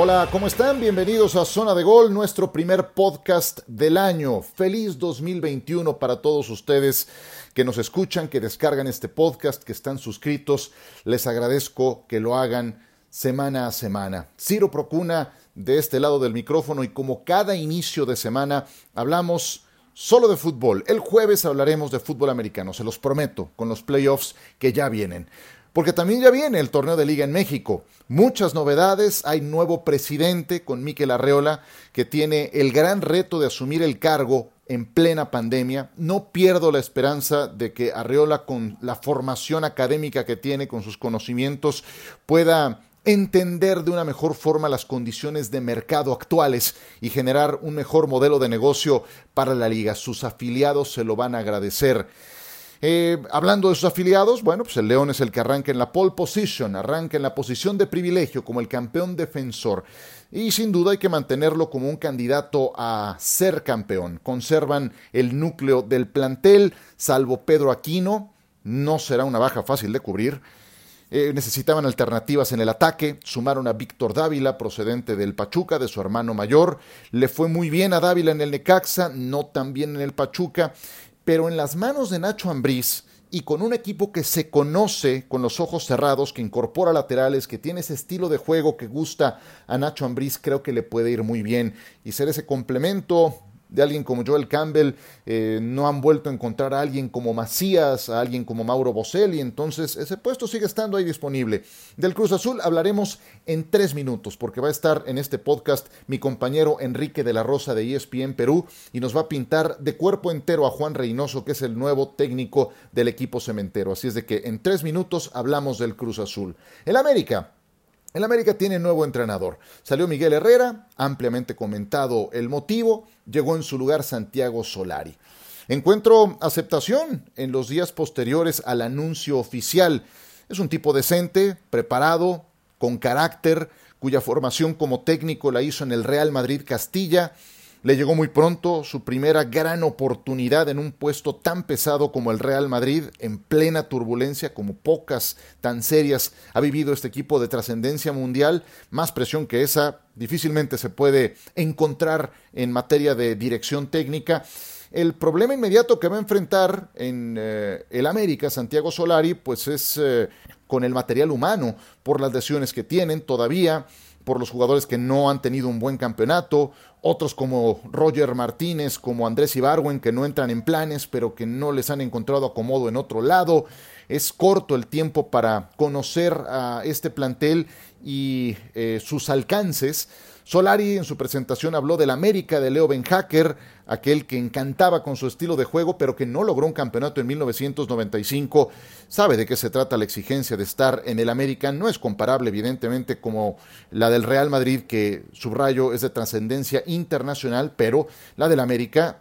Hola, ¿cómo están? Bienvenidos a Zona de Gol, nuestro primer podcast del año. Feliz 2021 para todos ustedes que nos escuchan, que descargan este podcast, que están suscritos. Les agradezco que lo hagan semana a semana. Ciro Procuna de este lado del micrófono y como cada inicio de semana hablamos solo de fútbol. El jueves hablaremos de fútbol americano, se los prometo, con los playoffs que ya vienen. Porque también ya viene el torneo de liga en México. Muchas novedades, hay nuevo presidente con Miquel Arreola que tiene el gran reto de asumir el cargo en plena pandemia. No pierdo la esperanza de que Arreola con la formación académica que tiene, con sus conocimientos, pueda entender de una mejor forma las condiciones de mercado actuales y generar un mejor modelo de negocio para la liga. Sus afiliados se lo van a agradecer. Eh, hablando de sus afiliados, bueno, pues el León es el que arranca en la pole position, arranca en la posición de privilegio como el campeón defensor. Y sin duda hay que mantenerlo como un candidato a ser campeón. Conservan el núcleo del plantel, salvo Pedro Aquino. No será una baja fácil de cubrir. Eh, necesitaban alternativas en el ataque, sumaron a Víctor Dávila, procedente del Pachuca, de su hermano mayor. Le fue muy bien a Dávila en el Necaxa, no tan bien en el Pachuca, pero en las manos de Nacho Ambriz y con un equipo que se conoce con los ojos cerrados, que incorpora laterales, que tiene ese estilo de juego que gusta a Nacho Ambriz, creo que le puede ir muy bien. Y ser ese complemento de alguien como Joel Campbell, eh, no han vuelto a encontrar a alguien como Macías, a alguien como Mauro Boselli, entonces ese puesto sigue estando ahí disponible. Del Cruz Azul hablaremos en tres minutos, porque va a estar en este podcast mi compañero Enrique de la Rosa de ESPN Perú y nos va a pintar de cuerpo entero a Juan Reynoso, que es el nuevo técnico del equipo cementero. Así es de que en tres minutos hablamos del Cruz Azul. El América el América tiene nuevo entrenador. Salió Miguel Herrera, ampliamente comentado el motivo, llegó en su lugar Santiago Solari. Encuentro aceptación en los días posteriores al anuncio oficial. Es un tipo decente, preparado, con carácter, cuya formación como técnico la hizo en el Real Madrid Castilla le llegó muy pronto su primera gran oportunidad en un puesto tan pesado como el Real Madrid, en plena turbulencia, como pocas tan serias ha vivido este equipo de trascendencia mundial. Más presión que esa difícilmente se puede encontrar en materia de dirección técnica. El problema inmediato que va a enfrentar en eh, el América Santiago Solari, pues es eh, con el material humano, por las lesiones que tienen todavía por los jugadores que no han tenido un buen campeonato, otros como Roger Martínez, como Andrés Ibarwen, que no entran en planes, pero que no les han encontrado acomodo en otro lado. Es corto el tiempo para conocer a este plantel y eh, sus alcances. Solari en su presentación habló del América de Leo Ben Hacker, aquel que encantaba con su estilo de juego, pero que no logró un campeonato en 1995. Sabe de qué se trata la exigencia de estar en el América. No es comparable, evidentemente, como la del Real Madrid, que subrayo es de trascendencia internacional, pero la del América,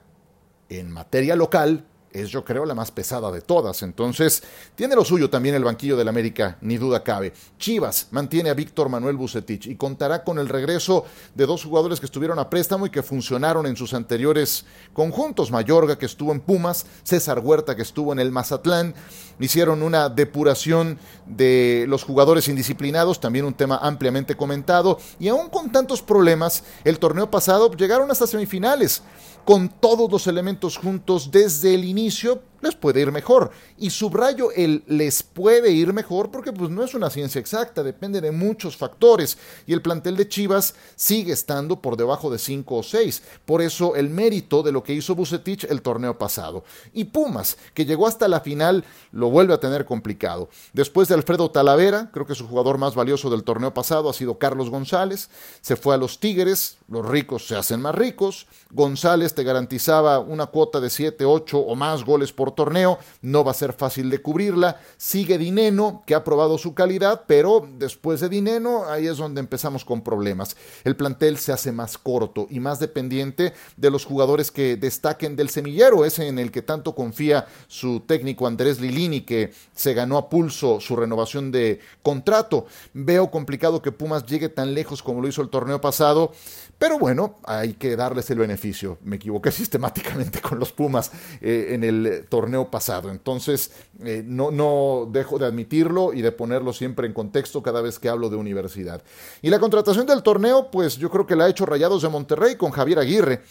en materia local, es yo creo la más pesada de todas. Entonces, tiene lo suyo también el banquillo del América, ni duda cabe. Chivas mantiene a Víctor Manuel Bucetich y contará con el regreso de dos jugadores que estuvieron a préstamo y que funcionaron en sus anteriores conjuntos. Mayorga, que estuvo en Pumas, César Huerta, que estuvo en el Mazatlán. Hicieron una depuración de los jugadores indisciplinados, también un tema ampliamente comentado. Y aún con tantos problemas, el torneo pasado llegaron hasta semifinales con todos los elementos juntos desde el inicio, les puede ir mejor. Y subrayo el les puede ir mejor porque pues no es una ciencia exacta, depende de muchos factores. Y el plantel de Chivas sigue estando por debajo de 5 o 6. Por eso el mérito de lo que hizo Bucetich el torneo pasado. Y Pumas, que llegó hasta la final, lo vuelve a tener complicado. Después de Alfredo Talavera, creo que su jugador más valioso del torneo pasado ha sido Carlos González. Se fue a los Tigres, los ricos se hacen más ricos. González te garantizaba una cuota de 7, 8 o más goles por torneo, no va a ser fácil de cubrirla. Sigue Dineno, que ha probado su calidad, pero después de Dineno, ahí es donde empezamos con problemas. El plantel se hace más corto y más dependiente de los jugadores que destaquen del semillero, ese en el que tanto confía su técnico Andrés Lilini, que se ganó a pulso su renovación de contrato. Veo complicado que Pumas llegue tan lejos como lo hizo el torneo pasado. Pero bueno, hay que darles el beneficio. Me equivoqué sistemáticamente con los Pumas eh, en el torneo torneo pasado. Entonces, eh, no, no dejo de admitirlo y de ponerlo siempre en contexto cada vez que hablo de universidad. Y la contratación del torneo, pues yo creo que la ha hecho Rayados de Monterrey con Javier Aguirre.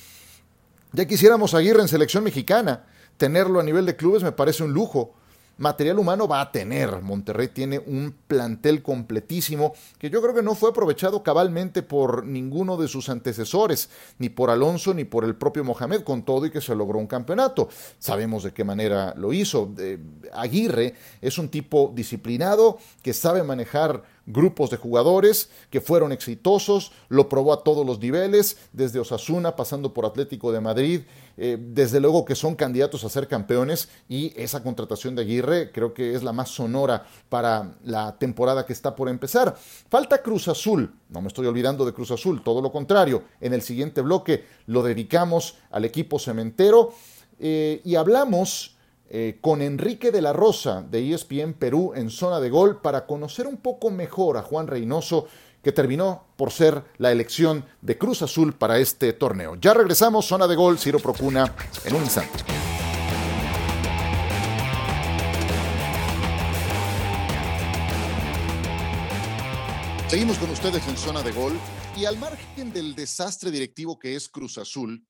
Ya quisiéramos Aguirre en selección mexicana. Tenerlo a nivel de clubes me parece un lujo material humano va a tener. Monterrey tiene un plantel completísimo que yo creo que no fue aprovechado cabalmente por ninguno de sus antecesores, ni por Alonso ni por el propio Mohamed, con todo y que se logró un campeonato. Sabemos de qué manera lo hizo. Aguirre es un tipo disciplinado que sabe manejar grupos de jugadores que fueron exitosos, lo probó a todos los niveles, desde Osasuna, pasando por Atlético de Madrid, eh, desde luego que son candidatos a ser campeones y esa contratación de Aguirre creo que es la más sonora para la temporada que está por empezar. Falta Cruz Azul, no me estoy olvidando de Cruz Azul, todo lo contrario, en el siguiente bloque lo dedicamos al equipo cementero eh, y hablamos eh, con Enrique de la Rosa de ESPN Perú en zona de gol para conocer un poco mejor a Juan Reynoso, que terminó por ser la elección de Cruz Azul para este torneo. Ya regresamos, zona de gol, Ciro Procuna, en un instante. Seguimos con ustedes en zona de gol y al margen del desastre directivo que es Cruz Azul,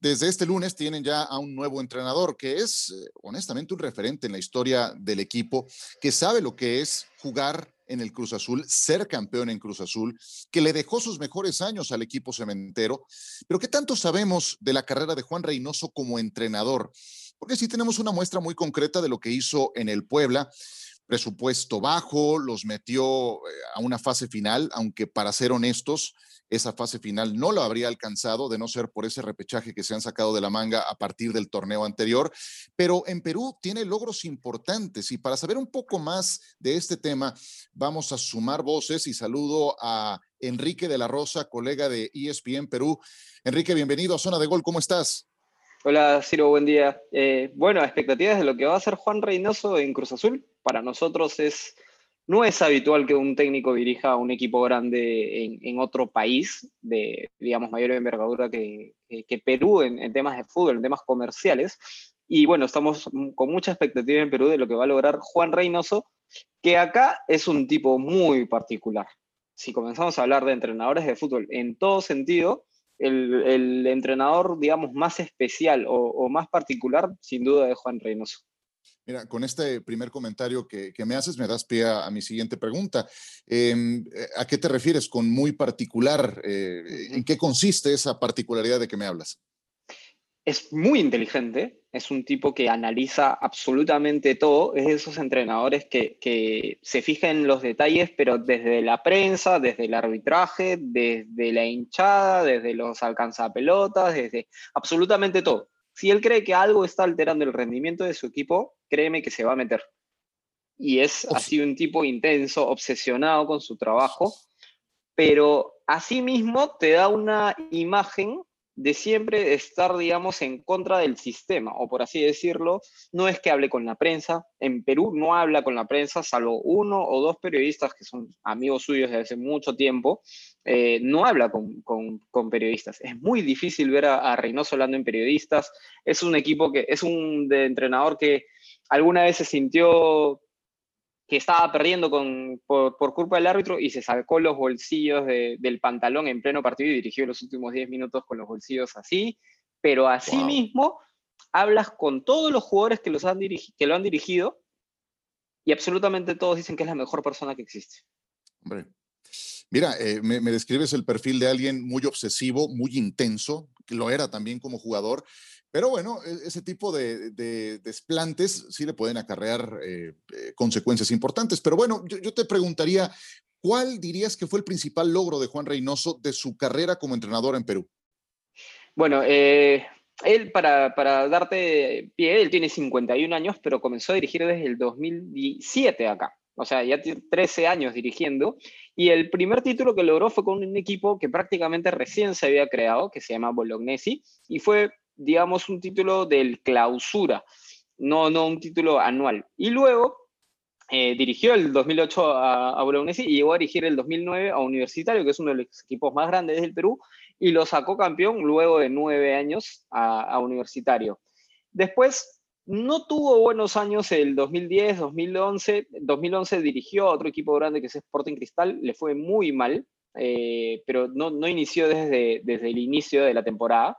desde este lunes tienen ya a un nuevo entrenador que es eh, honestamente un referente en la historia del equipo, que sabe lo que es jugar en el Cruz Azul, ser campeón en Cruz Azul, que le dejó sus mejores años al equipo cementero. Pero ¿qué tanto sabemos de la carrera de Juan Reynoso como entrenador? Porque sí tenemos una muestra muy concreta de lo que hizo en el Puebla. Presupuesto bajo, los metió eh, a una fase final, aunque para ser honestos, esa fase final no lo habría alcanzado de no ser por ese repechaje que se han sacado de la manga a partir del torneo anterior. Pero en Perú tiene logros importantes y para saber un poco más de este tema, vamos a sumar voces y saludo a Enrique de la Rosa, colega de ESPN Perú. Enrique, bienvenido a Zona de Gol, ¿cómo estás? Hola Ciro, buen día. Eh, bueno, expectativas de lo que va a hacer Juan Reynoso en Cruz Azul. Para nosotros es no es habitual que un técnico dirija a un equipo grande en, otro país de, digamos, mayor envergadura que, Perú en, temas de fútbol, en temas comerciales. Y bueno, estamos con mucha expectativa en Perú de lo que va a lograr Juan Reynoso, que acá es un tipo muy particular. Si comenzamos a hablar de entrenadores de fútbol en todo sentido, el, entrenador, digamos, más especial o, o más particular, sin duda, es Juan Reynoso. Mira, con este primer comentario que, me haces, me das pie a, mi siguiente pregunta. Em, eh, ¿A qué te refieres con muy particular? Eh, ¿En qué consiste esa particularidad de que me hablas? Es muy inteligente, es un tipo que analiza absolutamente todo, es de esos entrenadores que, que se fijan en los detalles, pero desde la prensa, desde el arbitraje, desde la hinchada, desde los alcanzapelotas, desde absolutamente todo si él cree que algo está alterando el rendimiento de su equipo, créeme que se va a meter. Y es así un tipo intenso, obsesionado con su trabajo, pero asimismo te da una imagen de siempre estar, digamos, en contra del sistema, o por así decirlo, no es que hable con la prensa, en Perú no habla con la prensa, salvo uno o dos periodistas que son amigos suyos de hace mucho tiempo, eh, no habla con, periodistas. Es muy difícil ver a, a, Reynoso hablando en periodistas, es un equipo que, es un de entrenador que alguna vez se sintió que estaba perdiendo con, por, culpa del árbitro y se sacó los bolsillos del pantalón en pleno partido y dirigió los últimos 10 minutos con los bolsillos así, pero así mismo hablas con todos los jugadores que, los han que lo han dirigido y absolutamente todos dicen que es la mejor persona que existe. Hombre. Mira, eh, me, me, describes el perfil de alguien muy obsesivo, muy intenso, que lo era también como jugador, pero bueno, e, ese tipo de, desplantes sí le pueden acarrear eh, eh, consecuencias importantes. Pero bueno, yo, te preguntaría, ¿cuál dirías que fue el principal logro de Juan Reynoso de su carrera como entrenador en Perú? Bueno, eh, él, para, darte pie, él tiene 51 años, pero comenzó a dirigir desde el 2007 acá. O sea, ya tiene 13 años dirigiendo. Y el primer título que logró fue con un equipo que prácticamente recién se había creado, que se llama Bolognesi, y fue digamos, un título del clausura, no, no un título anual. Y luego eh, dirigió el 2008 a, a Bolognesi y llegó a dirigir el 2009 a Universitario, que es uno de los equipos más grandes del Perú, y lo sacó campeón luego de nueve años a, Universitario. Después no tuvo buenos años el 2010, 2011. 2011 dirigió a otro equipo grande que es Sporting Cristal, le fue muy mal, eh, pero no, no inició desde, desde el inicio de la temporada.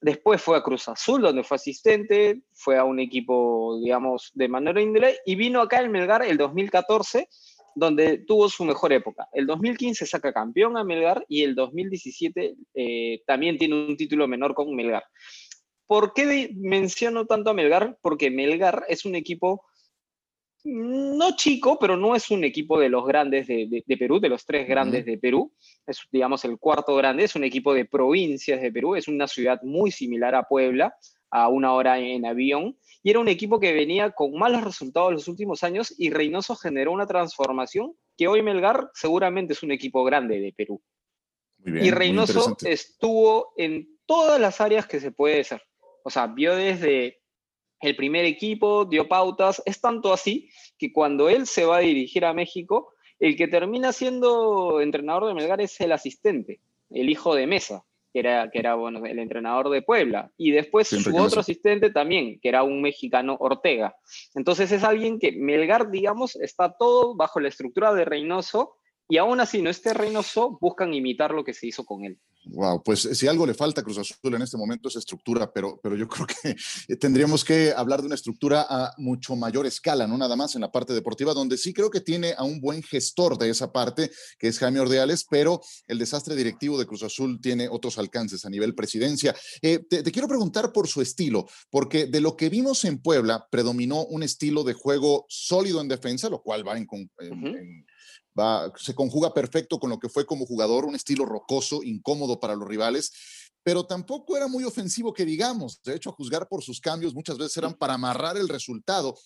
Después fue a Cruz Azul, donde fue asistente, fue a un equipo, digamos, de manera índole, y vino acá el Melgar el 2014, donde tuvo su mejor época. El 2015 saca campeón a Melgar y el 2017 eh, también tiene un título menor con Melgar. ¿Por qué menciono tanto a Melgar? Porque Melgar es un equipo no chico, pero no es un equipo de los grandes de, Perú, de los tres grandes de Perú. Es, digamos, el cuarto grande. Es un equipo de provincias de Perú. Es una ciudad muy similar a Puebla, a una hora en avión. Y era un equipo que venía con malos resultados los últimos años y Reynoso generó una transformación que hoy Melgar seguramente es un equipo grande de Perú. y Reynoso estuvo en todas las áreas que se puede ser. O sea, vio desde el primer equipo, dio pautas, es tanto así que cuando él se va a dirigir a México, el que termina siendo entrenador de Melgar es el asistente, el hijo de Mesa, que era, que era bueno, el entrenador de Puebla, y después su otro asistente también, que era un mexicano Ortega. Entonces es alguien que Melgar, digamos, está todo bajo la estructura de Reynoso, y aún así no esté Reynoso, buscan imitar lo que se hizo con él. Wow, pues si algo le falta a Cruz Azul en este momento es estructura, pero, pero yo creo que tendríamos que hablar de una estructura a mucho mayor escala, no nada más en la parte deportiva, donde sí creo que tiene a un buen gestor de esa parte, que es Jaime Ordeales, pero el desastre directivo de Cruz Azul tiene otros alcances a nivel presidencia. Eh, te, quiero preguntar por su estilo, porque de lo que vimos en Puebla, predominó un estilo de juego sólido en defensa, lo cual va en, en se conjuga perfecto con lo que fue como jugador, un estilo rocoso, incómodo para los rivales, pero tampoco era muy ofensivo que digamos. De hecho, a juzgar por sus cambios muchas veces eran para amarrar el resultado.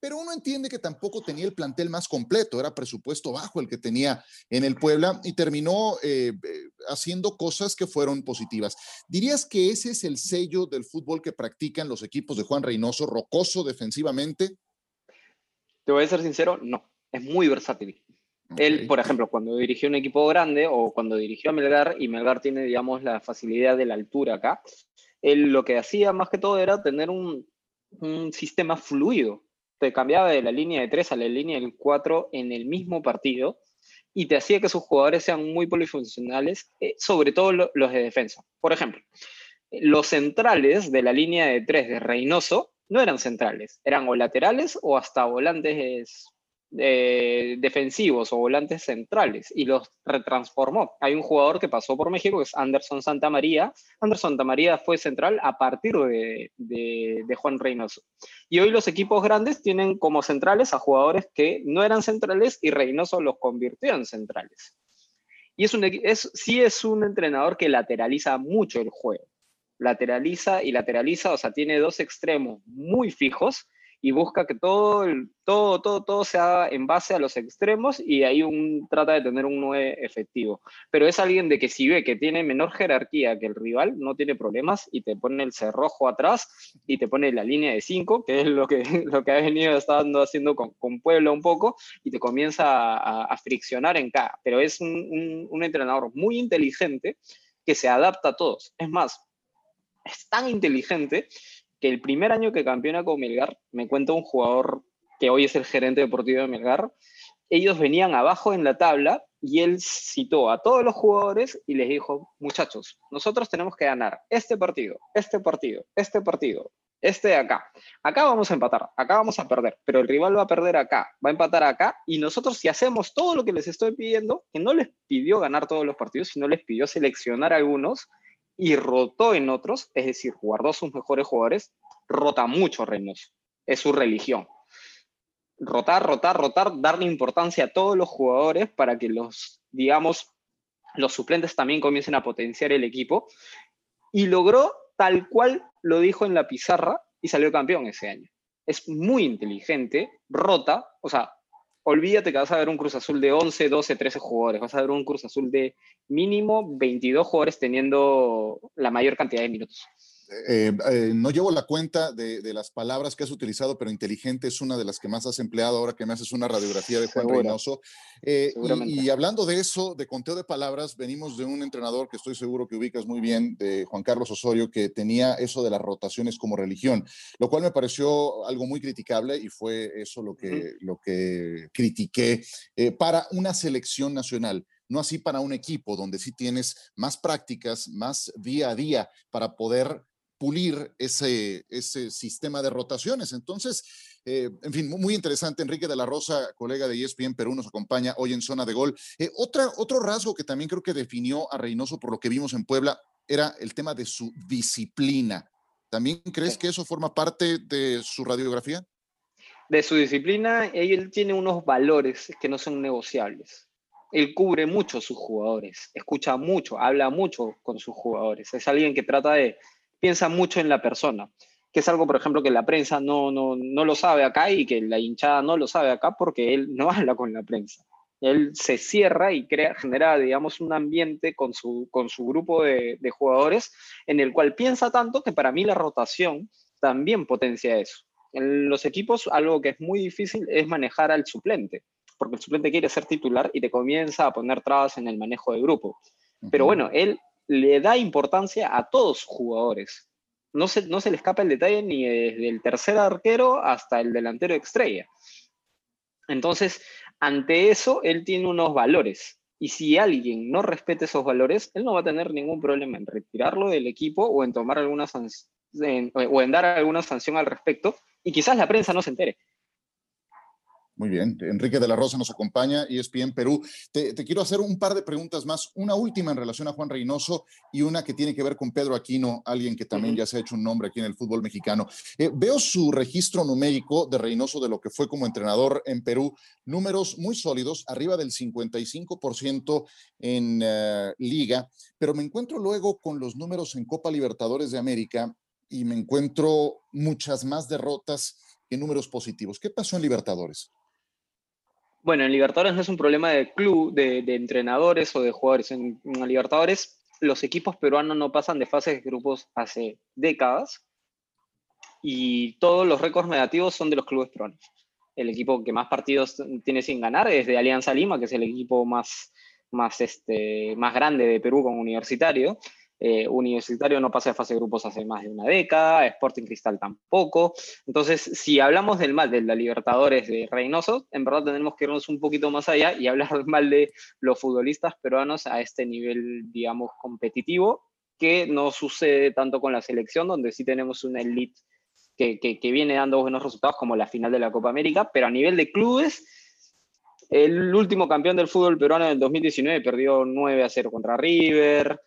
Pero uno entiende que tampoco tenía el plantel más completo, era presupuesto bajo el que tenía en el Puebla y terminó eh, eh, haciendo cosas que fueron positivas. ¿Dirías que ese es el sello del fútbol que practican los equipos de Juan Reynoso, rocoso defensivamente? Te voy a ser sincero, no, es muy versátil. Él, por ejemplo, cuando dirigió un equipo grande o cuando dirigió a Melgar, y Melgar tiene, digamos, la facilidad de la altura acá, él lo que hacía más que todo era tener un, sistema fluido. Te cambiaba de la línea de 3 a la línea del 4 en el mismo partido y te hacía que sus jugadores sean muy polifuncionales, eh, sobre todo los de defensa. Por ejemplo, los centrales de la línea de 3 de Reynoso no eran centrales, eran o laterales o hasta volantes eh, defensivos o volantes centrales y los retransformó. Hay un jugador que pasó por México que es Anderson Santamaría. Anderson Santamaría fue central a partir de, de, Juan Reynoso. Y hoy los equipos grandes tienen como centrales a jugadores que no eran centrales y Reynoso los convirtió en centrales. Y es un, es, sí es un entrenador que lateraliza mucho el juego. Lateraliza y lateraliza, o sea, tiene dos extremos muy fijos y busca que todo, todo, todo, todo se haga en base a los extremos y ahí un, trata de tener un 9 efectivo. Pero es alguien de que si ve que tiene menor jerarquía que el rival, no tiene problemas y te pone el cerrojo atrás y te pone la línea de 5, que es lo que, lo que ha venido estando haciendo con, con Puebla un poco, y te comienza a, friccionar en cada. Pero es un, un entrenador muy inteligente que se adapta a todos. Es más, es tan inteligente que el primer año que campeona con Melgar, me cuenta un jugador que hoy es el gerente deportivo de Melgar, ellos venían abajo en la tabla y él citó a todos los jugadores y les dijo, muchachos, nosotros tenemos que ganar este partido, este partido, este partido, este de acá. Acá vamos a empatar, acá vamos a perder, pero el rival va a perder acá, va a empatar acá y nosotros si hacemos todo lo que les estoy pidiendo, que no les pidió ganar todos los partidos, sino les pidió seleccionar algunos, y rotó en otros, es decir, guardó sus mejores jugadores, rota mucho Reynoso. Es su religión. Rotar, rotar, rotar, darle importancia a todos los jugadores para que los, digamos, los suplentes también comiencen a potenciar el equipo. Y logró tal cual lo dijo en la pizarra y salió campeón ese año. Es muy inteligente, rota, o sea, olvídate que vas a ver un Cruz Azul de 11, 12, 13 jugadores. Vas a ver un Cruz Azul de mínimo 22 jugadores teniendo la mayor cantidad de minutos. Eh, eh, no llevo la cuenta de, las palabras que has utilizado, pero inteligente es una de las que más has empleado ahora que me haces una radiografía de Juan Reynoso. Eh, y, hablando de eso, de conteo de palabras, venimos de un entrenador que estoy seguro que ubicas muy bien, de Juan Carlos Osorio, que tenía eso de las rotaciones como religión, lo cual me pareció algo muy criticable y fue eso lo que, lo que critiqué para una selección nacional no así para un equipo donde sí tienes más prácticas, más día a día para poder pulir ese, ese sistema de rotaciones. Entonces, eh, en fin, muy interesante. Enrique de la Rosa, colega de ESPN Perú, nos acompaña hoy en Zona de Gol. Eh, otra, otro rasgo que también creo que definió a Reynoso por lo que vimos en Puebla era el tema de su disciplina. ¿También crees que eso forma parte de su radiografía? De su disciplina, él tiene unos valores que no son negociables él cubre mucho a sus jugadores, escucha mucho, habla mucho con sus jugadores. Es alguien que trata de, piensa mucho en la persona, que es algo, por ejemplo, que la prensa no, no, no lo sabe acá y que la hinchada no lo sabe acá porque él no habla con la prensa. Él se cierra y crea, genera, digamos, un ambiente con su, con su grupo de, de jugadores en el cual piensa tanto que para mí la rotación también potencia eso. En los equipos, algo que es muy difícil es manejar al suplente porque el suplente quiere ser titular y te comienza a poner trabas en el manejo de grupo. Pero bueno, él le da importancia a todos sus jugadores. No se, no se le escapa el detalle ni desde el tercer arquero hasta el delantero estrella. Entonces, ante eso, él tiene unos valores. Y si alguien no respeta esos valores, él no va a tener ningún problema en retirarlo del equipo o en tomar alguna o en dar alguna sanción al respecto. Y quizás la prensa no se entere. Muy bien, Enrique de la Rosa nos acompaña y es bien Perú. Te, quiero hacer un par de preguntas más, una última en relación a Juan Reynoso y una que tiene que ver con Pedro Aquino, alguien que también ya se ha hecho un nombre aquí en el fútbol mexicano. Eh, veo su registro numérico de Reynoso de lo que fue como entrenador en Perú, números muy sólidos, arriba del 55% en eh, liga, pero me encuentro luego con los números en Copa Libertadores de América y me encuentro muchas más derrotas que números positivos. ¿Qué pasó en Libertadores? Bueno, en Libertadores no es un problema de club, de, entrenadores o de jugadores. En, Libertadores los equipos peruanos no pasan de fases de grupos hace décadas y todos los récords negativos son de los clubes peruanos. El equipo que más partidos tiene sin ganar es de Alianza Lima, que es el equipo más, más, este, más grande de Perú como universitario. Eh, universitario no pasa de fase de grupos hace más de una década, Sporting Cristal tampoco. Entonces, si hablamos del mal de la Libertadores de Reynoso, en verdad tenemos que irnos un poquito más allá y hablar mal de los futbolistas peruanos a este nivel, digamos, competitivo, que no sucede tanto con la selección, donde sí tenemos una elite que, que, que viene dando buenos resultados, como la final de la Copa América, pero a nivel de clubes el último campeón del fútbol peruano en el 2019 perdió 9 a 0 contra River.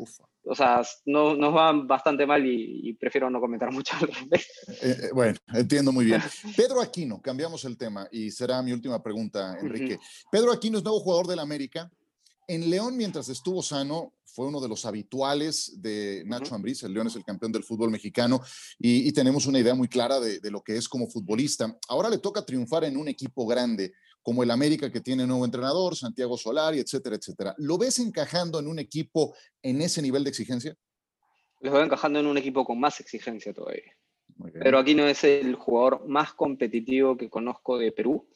O sea, no, nos van bastante mal y, prefiero no comentar mucho al respecto. Eh, eh, bueno, entiendo muy bien. Pedro Aquino, cambiamos el tema y será mi última pregunta, Enrique. Pedro Aquino es nuevo jugador del América. En León, mientras estuvo sano, fue uno de los habituales de Nacho Ambriz. El León es el campeón del fútbol mexicano y, tenemos una idea muy clara de, de, lo que es como futbolista. Ahora le toca triunfar en un equipo grande como el América que tiene nuevo entrenador, Santiago Solari, etcétera, etcétera. ¿Lo ves encajando en un equipo en ese nivel de exigencia? Lo veo encajando en un equipo con más exigencia todavía. Pero aquí no es el jugador más competitivo que conozco de Perú.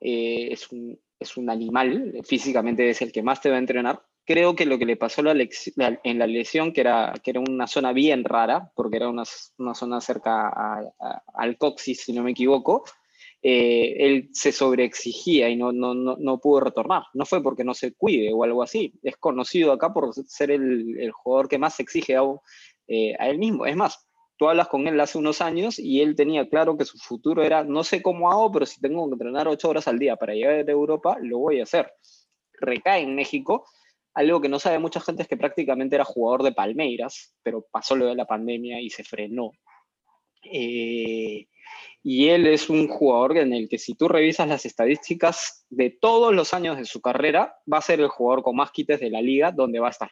Eh, es, un, es, un, animal, físicamente es el que más te va a entrenar. Creo que lo que le pasó en la lesión, que era, que era una zona bien rara, porque era una, una zona cerca al coxis, si no me equivoco, eh, él se sobreexigía y no, no, no, no, pudo retornar. No fue porque no se cuide o algo así. Es conocido acá por ser el, jugador que más exige a, eh, a, él mismo. Es más, tú hablas con él hace unos años y él tenía claro que su futuro era, no sé cómo hago, pero si tengo que entrenar ocho horas al día para llegar a Europa, lo voy a hacer. Recae en México. Algo que no sabe mucha gente es que prácticamente era jugador de Palmeiras, pero pasó lo de la pandemia y se frenó. Eh, y él es un jugador en el que si tú revisas las estadísticas de todos los años de su carrera, va a ser el jugador con más quites de la liga donde va a estar.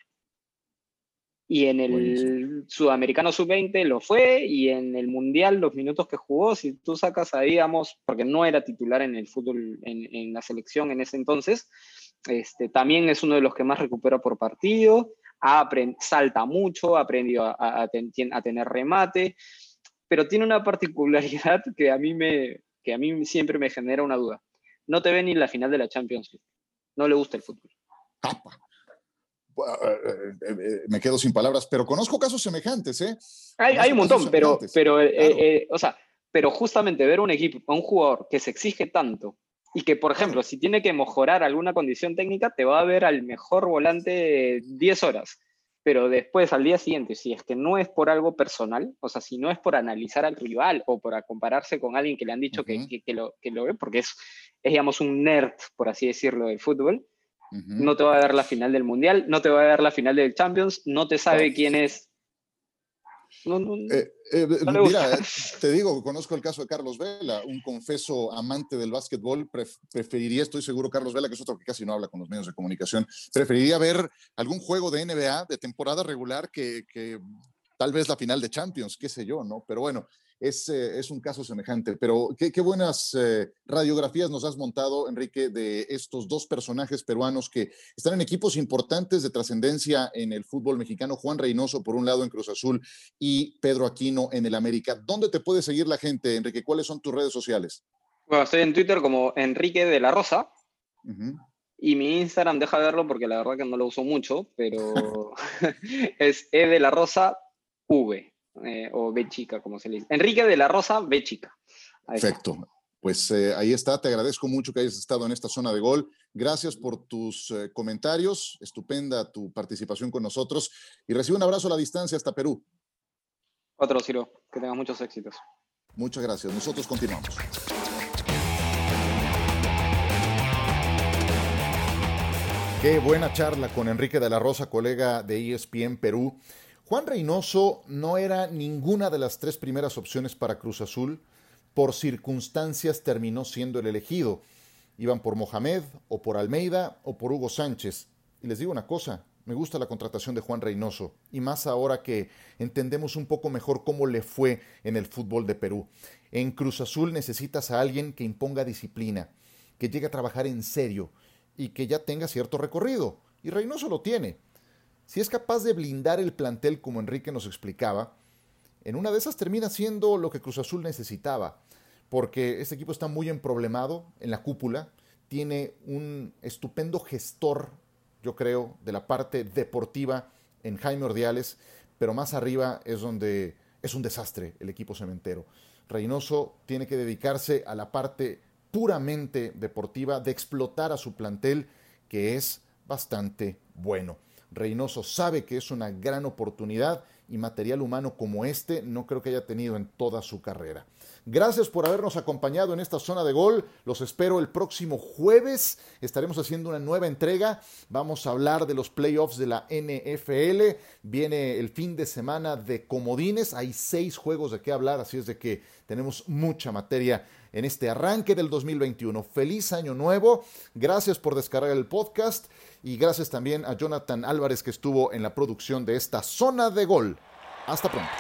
Y en el Sudamericano Sub-20 lo fue, y en el Mundial los minutos que jugó, si tú sacas ahí, digamos, porque no era titular en el fútbol, en, en la selección en ese entonces, este, también es uno de los que más recupera por partido. salta mucho, ha aprendido a, tener remate, pero tiene una particularidad que a, mí me, que a mí siempre me genera una duda. No te ve ni en la final de la Champions League. No le gusta el fútbol. Eh, eh, eh, me quedo sin palabras, pero conozco casos semejantes, ¿eh? Hay, un montón, pero, pero, o sea, pero justamente ver un equipo, un jugador que se exige tanto y que, por ejemplo, si tiene que mejorar alguna condición técnica, te va a ver al mejor volante 10 horas. Pero después, al día siguiente, si es que no es por algo personal, o sea, si no es por analizar al rival o por compararse con alguien que le han dicho que, que, lo, que lo ve, porque es, es, digamos, un nerd, por así decirlo, del fútbol, no te va a dar la final del Mundial, no te va a dar la final del Champions, no te sabe quién es. Eh, eh, mira, eh, te digo, conozco el caso de Carlos Vela, un confeso amante del básquetbol. preferiría, estoy seguro, Carlos Vela, que es otro que casi no habla con los medios de comunicación, preferiría ver algún juego de NBA de temporada regular que, que tal vez la final de Champions, qué sé yo, ¿no? Pero bueno, es, eh, es un caso semejante. Pero qué, buenas eh, radiografías nos has montado, Enrique, de estos dos personajes peruanos que están en equipos importantes de trascendencia en el fútbol mexicano. Juan Reynoso, por un lado, en Cruz Azul, y Pedro Aquino en el América. ¿Dónde te puede seguir la gente, Enrique? ¿Cuáles son tus redes sociales? Bueno, estoy en Twitter como Enrique de la Rosa. Y mi Instagram, deja verlo porque la verdad que no lo uso mucho, pero es E de la Rosa V. Eh, o B chica, como se le dice. Enrique de la Rosa, B chica. Perfecto. Pues eh, ahí está, te agradezco mucho que hayas estado en esta zona de gol. Gracias por tus eh, comentarios, estupenda tu participación con nosotros y recibe un abrazo a la distancia hasta Perú. Otro, Ciro, que tengas muchos éxitos. Muchas gracias, nosotros continuamos. Qué buena charla con Enrique de la Rosa, colega de ESPN Perú. Juan Reynoso no era ninguna de las tres primeras opciones para Cruz Azul. Por circunstancias terminó siendo el elegido. Iban por Mohamed, o por Almeida, o por Hugo Sánchez. Y les digo una cosa, me gusta la contratación de Juan Reynoso, y más ahora que entendemos un poco mejor cómo le fue en el fútbol de Perú. En Cruz Azul necesitas a alguien que imponga disciplina, que llegue a trabajar en serio y que ya tenga cierto recorrido. Y Reynoso lo tiene. Si es capaz de blindar el plantel como Enrique nos explicaba, en una de esas termina siendo lo que Cruz Azul necesitaba, porque este equipo está muy emproblemado en la cúpula, tiene un estupendo gestor, yo creo, de la parte deportiva en Jaime Ordiales, pero más arriba es donde es un desastre el equipo cementero. Reynoso tiene que dedicarse a la parte puramente deportiva, de explotar a su plantel, que es bastante bueno. Reynoso sabe que es una gran oportunidad y material humano como este no creo que haya tenido en toda su carrera. Gracias por habernos acompañado en esta zona de gol. Los espero el próximo jueves. Estaremos haciendo una nueva entrega. Vamos a hablar de los playoffs de la NFL. Viene el fin de semana de comodines. Hay seis juegos de qué hablar, así es de que tenemos mucha materia en este arranque del 2021. Feliz año nuevo. Gracias por descargar el podcast y gracias también a Jonathan Álvarez que estuvo en la producción de esta zona de gol. Hasta pronto.